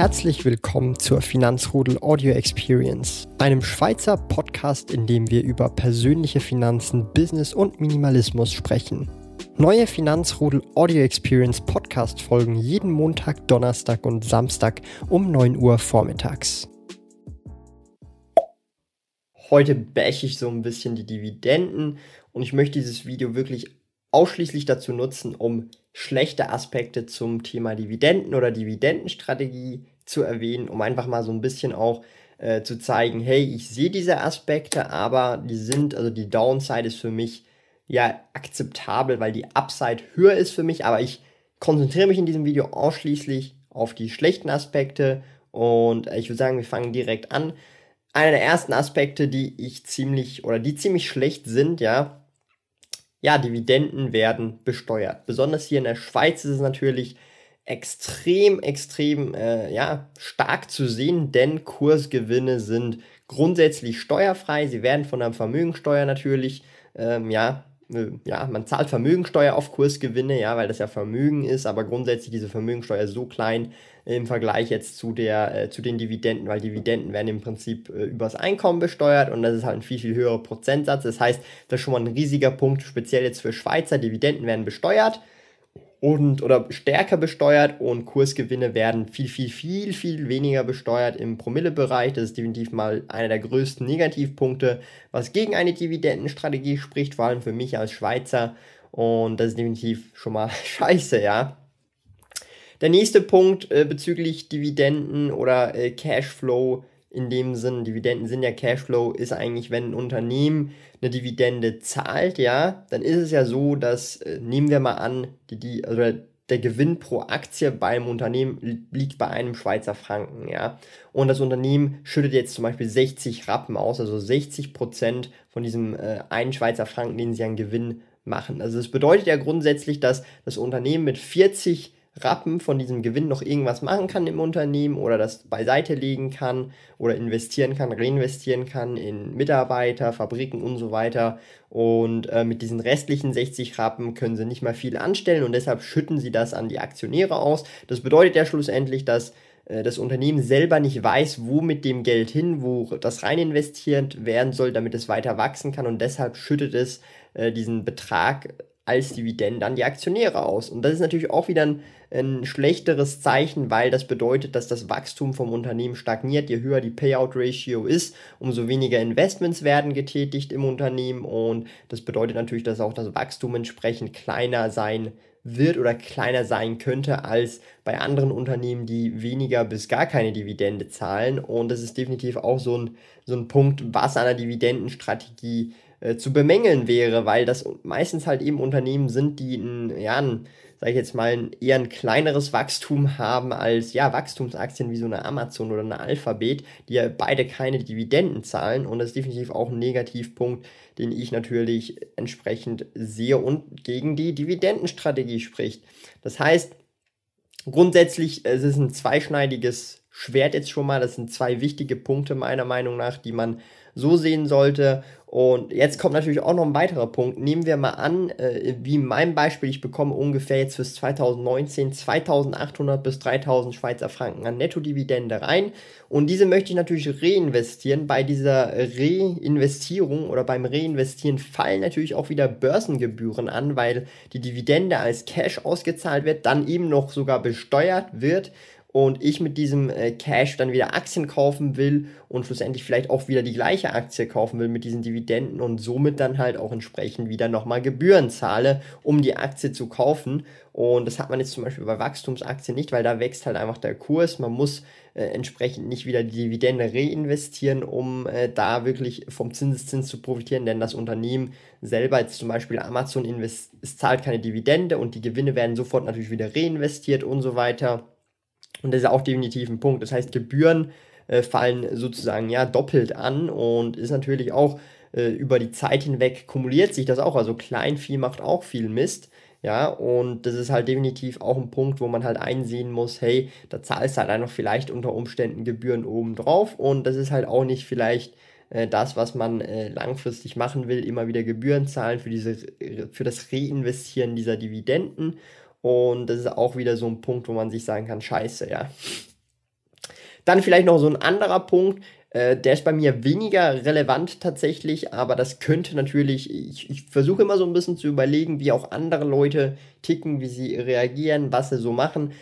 Herzlich willkommen zur Finanzrudel Audio Experience, einem Schweizer Podcast, in dem wir über persönliche Finanzen, Business und Minimalismus sprechen. Neue Finanzrudel Audio Experience Podcast folgen jeden Montag, Donnerstag und Samstag um 9 Uhr vormittags. Heute bäche ich so ein bisschen die Dividenden und ich möchte dieses Video wirklich ausschließlich dazu nutzen, um schlechte Aspekte zum Thema Dividenden oder Dividendenstrategie zu erwähnen, um einfach mal so ein bisschen auch äh, zu zeigen, hey, ich sehe diese Aspekte, aber die sind, also die Downside ist für mich ja akzeptabel, weil die Upside höher ist für mich, aber ich konzentriere mich in diesem Video ausschließlich auf die schlechten Aspekte und ich würde sagen, wir fangen direkt an. Einer der ersten Aspekte, die ich ziemlich oder die ziemlich schlecht sind, ja, ja, Dividenden werden besteuert. Besonders hier in der Schweiz ist es natürlich extrem, extrem äh, ja, stark zu sehen, denn Kursgewinne sind grundsätzlich steuerfrei. Sie werden von der Vermögensteuer natürlich ähm, ja, äh, ja, man zahlt Vermögensteuer auf Kursgewinne, ja, weil das ja Vermögen ist, aber grundsätzlich diese Vermögensteuer so klein im Vergleich jetzt zu der, äh, zu den Dividenden, weil Dividenden werden im Prinzip äh, übers Einkommen besteuert und das ist halt ein viel, viel höherer Prozentsatz. Das heißt, das ist schon mal ein riesiger Punkt, speziell jetzt für Schweizer. Dividenden werden besteuert und oder stärker besteuert und Kursgewinne werden viel, viel, viel, viel weniger besteuert im Promillebereich. Das ist definitiv mal einer der größten Negativpunkte, was gegen eine Dividendenstrategie spricht, vor allem für mich als Schweizer. Und das ist definitiv schon mal scheiße, ja. Der nächste Punkt äh, bezüglich Dividenden oder äh, Cashflow in dem Sinn, Dividenden sind ja Cashflow, ist eigentlich, wenn ein Unternehmen eine Dividende zahlt, ja, dann ist es ja so, dass, äh, nehmen wir mal an, die, die, also der Gewinn pro Aktie beim Unternehmen liegt bei einem Schweizer Franken, ja. Und das Unternehmen schüttet jetzt zum Beispiel 60 Rappen aus, also 60 Prozent von diesem äh, einen Schweizer Franken, den sie an Gewinn machen. Also das bedeutet ja grundsätzlich, dass das Unternehmen mit 40 Rappen von diesem Gewinn noch irgendwas machen kann im Unternehmen oder das beiseite legen kann oder investieren kann, reinvestieren kann in Mitarbeiter, Fabriken und so weiter. Und äh, mit diesen restlichen 60 Rappen können sie nicht mal viel anstellen und deshalb schütten sie das an die Aktionäre aus. Das bedeutet ja schlussendlich, dass äh, das Unternehmen selber nicht weiß, wo mit dem Geld hin, wo das rein investiert werden soll, damit es weiter wachsen kann und deshalb schüttet es äh, diesen Betrag als Dividende an die Aktionäre aus. Und das ist natürlich auch wieder ein, ein, schlechteres Zeichen, weil das bedeutet, dass das Wachstum vom Unternehmen stagniert. Je höher die Payout-Ratio ist, umso weniger Investments werden getätigt im Unternehmen. Und das bedeutet natürlich, dass auch das Wachstum entsprechend kleiner sein wird oder kleiner sein könnte als bei anderen Unternehmen, die weniger bis gar keine Dividende zahlen. Und das ist definitiv auch so ein, so ein Punkt, was an der Dividendenstrategie zu bemängeln wäre, weil das meistens halt eben Unternehmen sind, die ein, ja, ein, sag ich jetzt mal, ein, eher ein kleineres Wachstum haben als, ja, Wachstumsaktien wie so eine Amazon oder eine Alphabet, die ja beide keine Dividenden zahlen und das ist definitiv auch ein Negativpunkt, den ich natürlich entsprechend sehe und gegen die Dividendenstrategie spricht. Das heißt, grundsätzlich, es ist ein zweischneidiges Schwert jetzt schon mal, das sind zwei wichtige Punkte meiner Meinung nach, die man so sehen sollte und jetzt kommt natürlich auch noch ein weiterer Punkt. Nehmen wir mal an, äh, wie in meinem Beispiel, ich bekomme ungefähr jetzt fürs 2019 2800 bis 3000 Schweizer Franken an Nettodividende rein. Und diese möchte ich natürlich reinvestieren. Bei dieser Reinvestierung oder beim Reinvestieren fallen natürlich auch wieder Börsengebühren an, weil die Dividende als Cash ausgezahlt wird, dann eben noch sogar besteuert wird und ich mit diesem äh, Cash dann wieder Aktien kaufen will und schlussendlich vielleicht auch wieder die gleiche Aktie kaufen will mit diesen Dividenden und somit dann halt auch entsprechend wieder nochmal Gebühren zahle, um die Aktie zu kaufen. Und das hat man jetzt zum Beispiel bei Wachstumsaktien nicht, weil da wächst halt einfach der Kurs. Man muss äh, entsprechend nicht wieder die Dividende reinvestieren, um äh, da wirklich vom Zinseszins zu profitieren, denn das Unternehmen selber, jetzt zum Beispiel Amazon, invest es zahlt keine Dividende und die Gewinne werden sofort natürlich wieder reinvestiert und so weiter. Und das ist auch definitiv ein Punkt. Das heißt, Gebühren äh, fallen sozusagen ja doppelt an und ist natürlich auch äh, über die Zeit hinweg kumuliert sich das auch. Also Kleinvieh macht auch viel Mist. Ja, und das ist halt definitiv auch ein Punkt, wo man halt einsehen muss, hey, da zahlst du halt einfach vielleicht unter Umständen Gebühren obendrauf und das ist halt auch nicht vielleicht äh, das, was man äh, langfristig machen will, immer wieder Gebühren zahlen für diese, für das Reinvestieren dieser Dividenden und das ist auch wieder so ein Punkt, wo man sich sagen kann, scheiße, ja. Dann vielleicht noch so ein anderer Punkt, äh, der ist bei mir weniger relevant tatsächlich, aber das könnte natürlich, ich, ich versuche immer so ein bisschen zu überlegen, wie auch andere Leute ticken, wie sie reagieren, was sie so machen.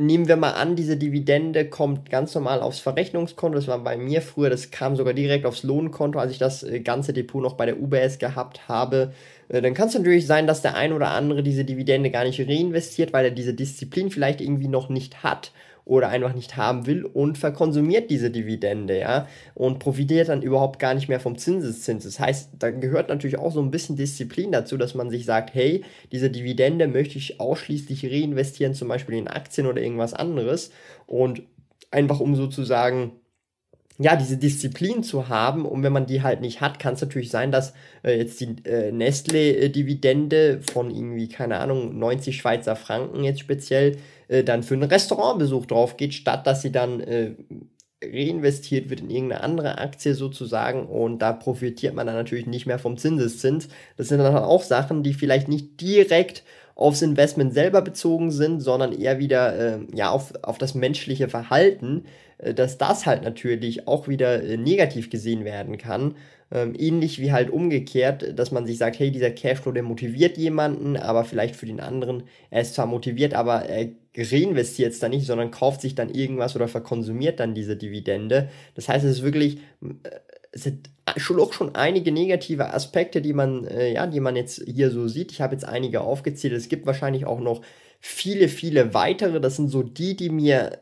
Nehmen wir mal an, diese Dividende kommt ganz normal aufs Verrechnungskonto. Das war bei mir früher, das kam sogar direkt aufs Lohnkonto, als ich das äh, ganze Depot noch bei der UBS gehabt habe. Äh, dann kann es natürlich sein, dass der ein oder andere diese Dividende gar nicht reinvestiert, weil er diese Disziplin vielleicht irgendwie noch nicht hat oder einfach nicht haben will und verkonsumiert diese Dividende, ja, und profitiert dann überhaupt gar nicht mehr vom Zinseszins. Das heißt, da gehört natürlich auch so ein bisschen Disziplin dazu, dass man sich sagt, hey, diese Dividende möchte ich ausschließlich reinvestieren, zum Beispiel in Aktien oder irgendwas anderes und einfach um sozusagen ja, diese Disziplin zu haben. Und wenn man die halt nicht hat, kann es natürlich sein, dass äh, jetzt die äh, Nestle-Dividende von irgendwie, keine Ahnung, 90 Schweizer Franken jetzt speziell äh, dann für einen Restaurantbesuch drauf geht, statt dass sie dann äh, reinvestiert wird in irgendeine andere Aktie sozusagen und da profitiert man dann natürlich nicht mehr vom Zinseszins. Das sind dann auch Sachen, die vielleicht nicht direkt aufs Investment selber bezogen sind, sondern eher wieder äh, ja, auf, auf das menschliche Verhalten, dass das halt natürlich auch wieder äh, negativ gesehen werden kann. Ähm, ähnlich wie halt umgekehrt, dass man sich sagt, hey, dieser Cashflow, der motiviert jemanden, aber vielleicht für den anderen, er ist zwar motiviert, aber er reinvestiert es dann nicht, sondern kauft sich dann irgendwas oder verkonsumiert dann diese Dividende. Das heißt, es ist wirklich, äh, es sind schon auch schon einige negative Aspekte, die man, äh, ja, die man jetzt hier so sieht. Ich habe jetzt einige aufgezählt. Es gibt wahrscheinlich auch noch viele, viele weitere. Das sind so die, die mir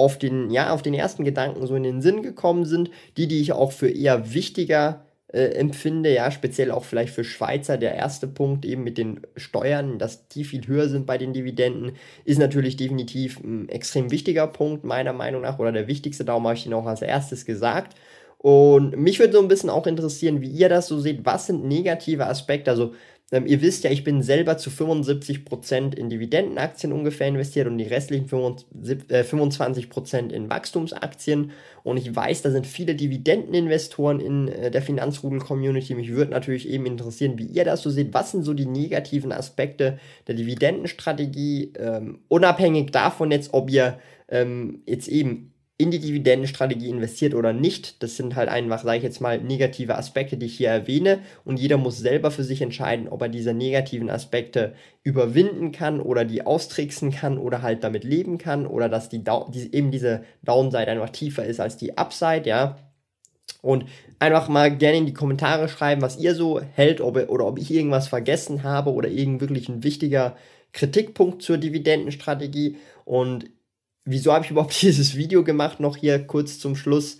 auf den, ja, auf den ersten Gedanken so in den Sinn gekommen sind, die, die ich auch für eher wichtiger äh, empfinde, ja, speziell auch vielleicht für Schweizer, der erste Punkt eben mit den Steuern, dass die viel höher sind bei den Dividenden, ist natürlich definitiv ein extrem wichtiger Punkt, meiner Meinung nach, oder der wichtigste, darum habe ich ihn auch als erstes gesagt. Und mich würde so ein bisschen auch interessieren, wie ihr das so seht. Was sind negative Aspekte? Also ähm, ihr wisst ja, ich bin selber zu 75% in Dividendenaktien ungefähr investiert und die restlichen 25% äh, in Wachstumsaktien. Und ich weiß, da sind viele Dividendeninvestoren in äh, der Finanzrudel-Community. Mich würde natürlich eben interessieren, wie ihr das so seht. Was sind so die negativen Aspekte der Dividendenstrategie? Ähm, unabhängig davon jetzt, ob ihr ähm, jetzt eben in die Dividendenstrategie investiert oder nicht. Das sind halt einfach, sage ich jetzt mal, negative Aspekte, die ich hier erwähne. Und jeder muss selber für sich entscheiden, ob er diese negativen Aspekte überwinden kann oder die austricksen kann oder halt damit leben kann oder dass die, die eben diese Downside einfach tiefer ist als die Upside, ja. Und einfach mal gerne in die Kommentare schreiben, was ihr so hält ob, oder ob ich irgendwas vergessen habe oder irgend wirklich ein wichtiger Kritikpunkt zur Dividendenstrategie. Und wieso habe ich überhaupt dieses Video gemacht, noch hier kurz zum Schluss.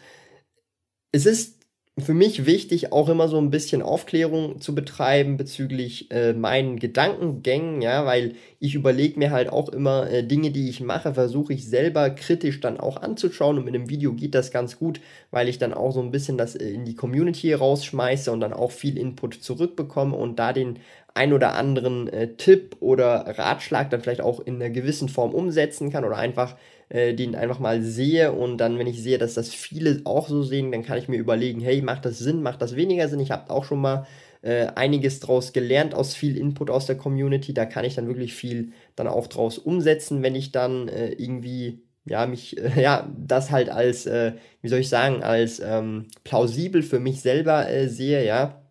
Es ist für mich wichtig, auch immer so ein bisschen Aufklärung zu betreiben bezüglich äh, meinen Gedankengängen, ja, weil ich überlege mir halt auch immer äh, Dinge, die ich mache, versuche ich selber kritisch dann auch anzuschauen und mit dem Video geht das ganz gut, weil ich dann auch so ein bisschen das äh, in die Community rausschmeiße und dann auch viel Input zurückbekomme und da den ein oder anderen äh, Tipp oder Ratschlag dann vielleicht auch in einer gewissen Form umsetzen kann oder einfach äh, den einfach mal sehe und dann, wenn ich sehe, dass das viele auch so sehen, dann kann ich mir überlegen, hey, macht das Sinn, macht das weniger Sinn? Ich habe auch schon mal äh, einiges draus gelernt aus viel Input aus der Community. Da kann ich dann wirklich viel dann auch draus umsetzen, wenn ich dann äh, irgendwie ja, mich, äh, ja, das halt als, äh, wie soll ich sagen, als ähm, plausibel für mich selber äh, sehe, ja.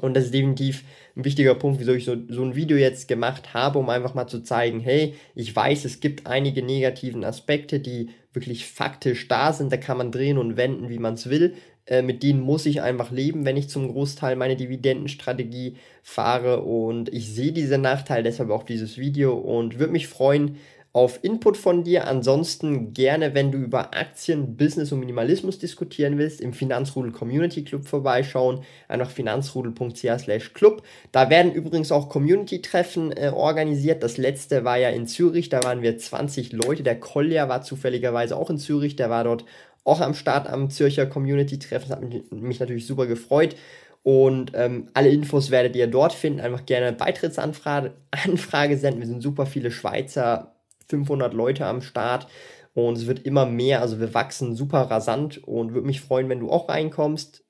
Und das ist definitiv ein wichtiger Punkt, wieso ich so, so ein Video jetzt gemacht habe, um einfach mal zu zeigen, hey, ich weiß, es gibt einige negativen Aspekte, die wirklich faktisch da sind, da kann man drehen und wenden, wie man es will. Äh, mit denen muss ich einfach leben, wenn ich zum Großteil meine Dividendenstrategie fahre und ich sehe diese Nachteile, deshalb auch dieses Video und würde mich freuen, auf Input von dir. Ansonsten gerne, wenn du über Aktien, Business und Minimalismus diskutieren willst, im Finanzrudel Community Club vorbeischauen. Einfach finanzrudel.ch club. Da werden übrigens auch Community-Treffen äh, organisiert. Das letzte war ja in Zürich, da waren wir 20 Leute. Der Kolja war zufälligerweise auch in Zürich, der war dort auch am Start am Zürcher Community-Treffen. Das hat mich, mich natürlich super gefreut. Und ähm, alle Infos werdet ihr dort finden. Einfach gerne Beitrittsanfrage Anfrage senden. Wir sind super viele Schweizer 500 Leute am Start und es wird immer mehr. Also wir wachsen super rasant und würde mich freuen, wenn du auch reinkommst.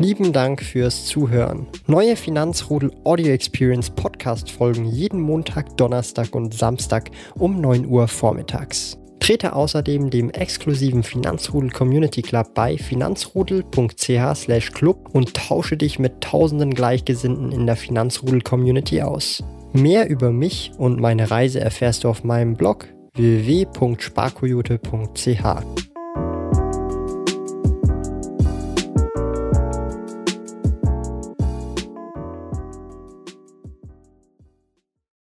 Lieben Dank fürs Zuhören. Neue Finanzrudel Audio Experience Podcast folgen jeden Montag, Donnerstag und Samstag um 9 Uhr vormittags. Trete außerdem dem exklusiven Finanzrudel Community Club bei finanzrudel.ch/club und tausche dich mit tausenden Gleichgesinnten in der Finanzrudel Community aus. Mehr über mich und meine Reise erfährst du auf meinem Blog www.sparkoyote.ch.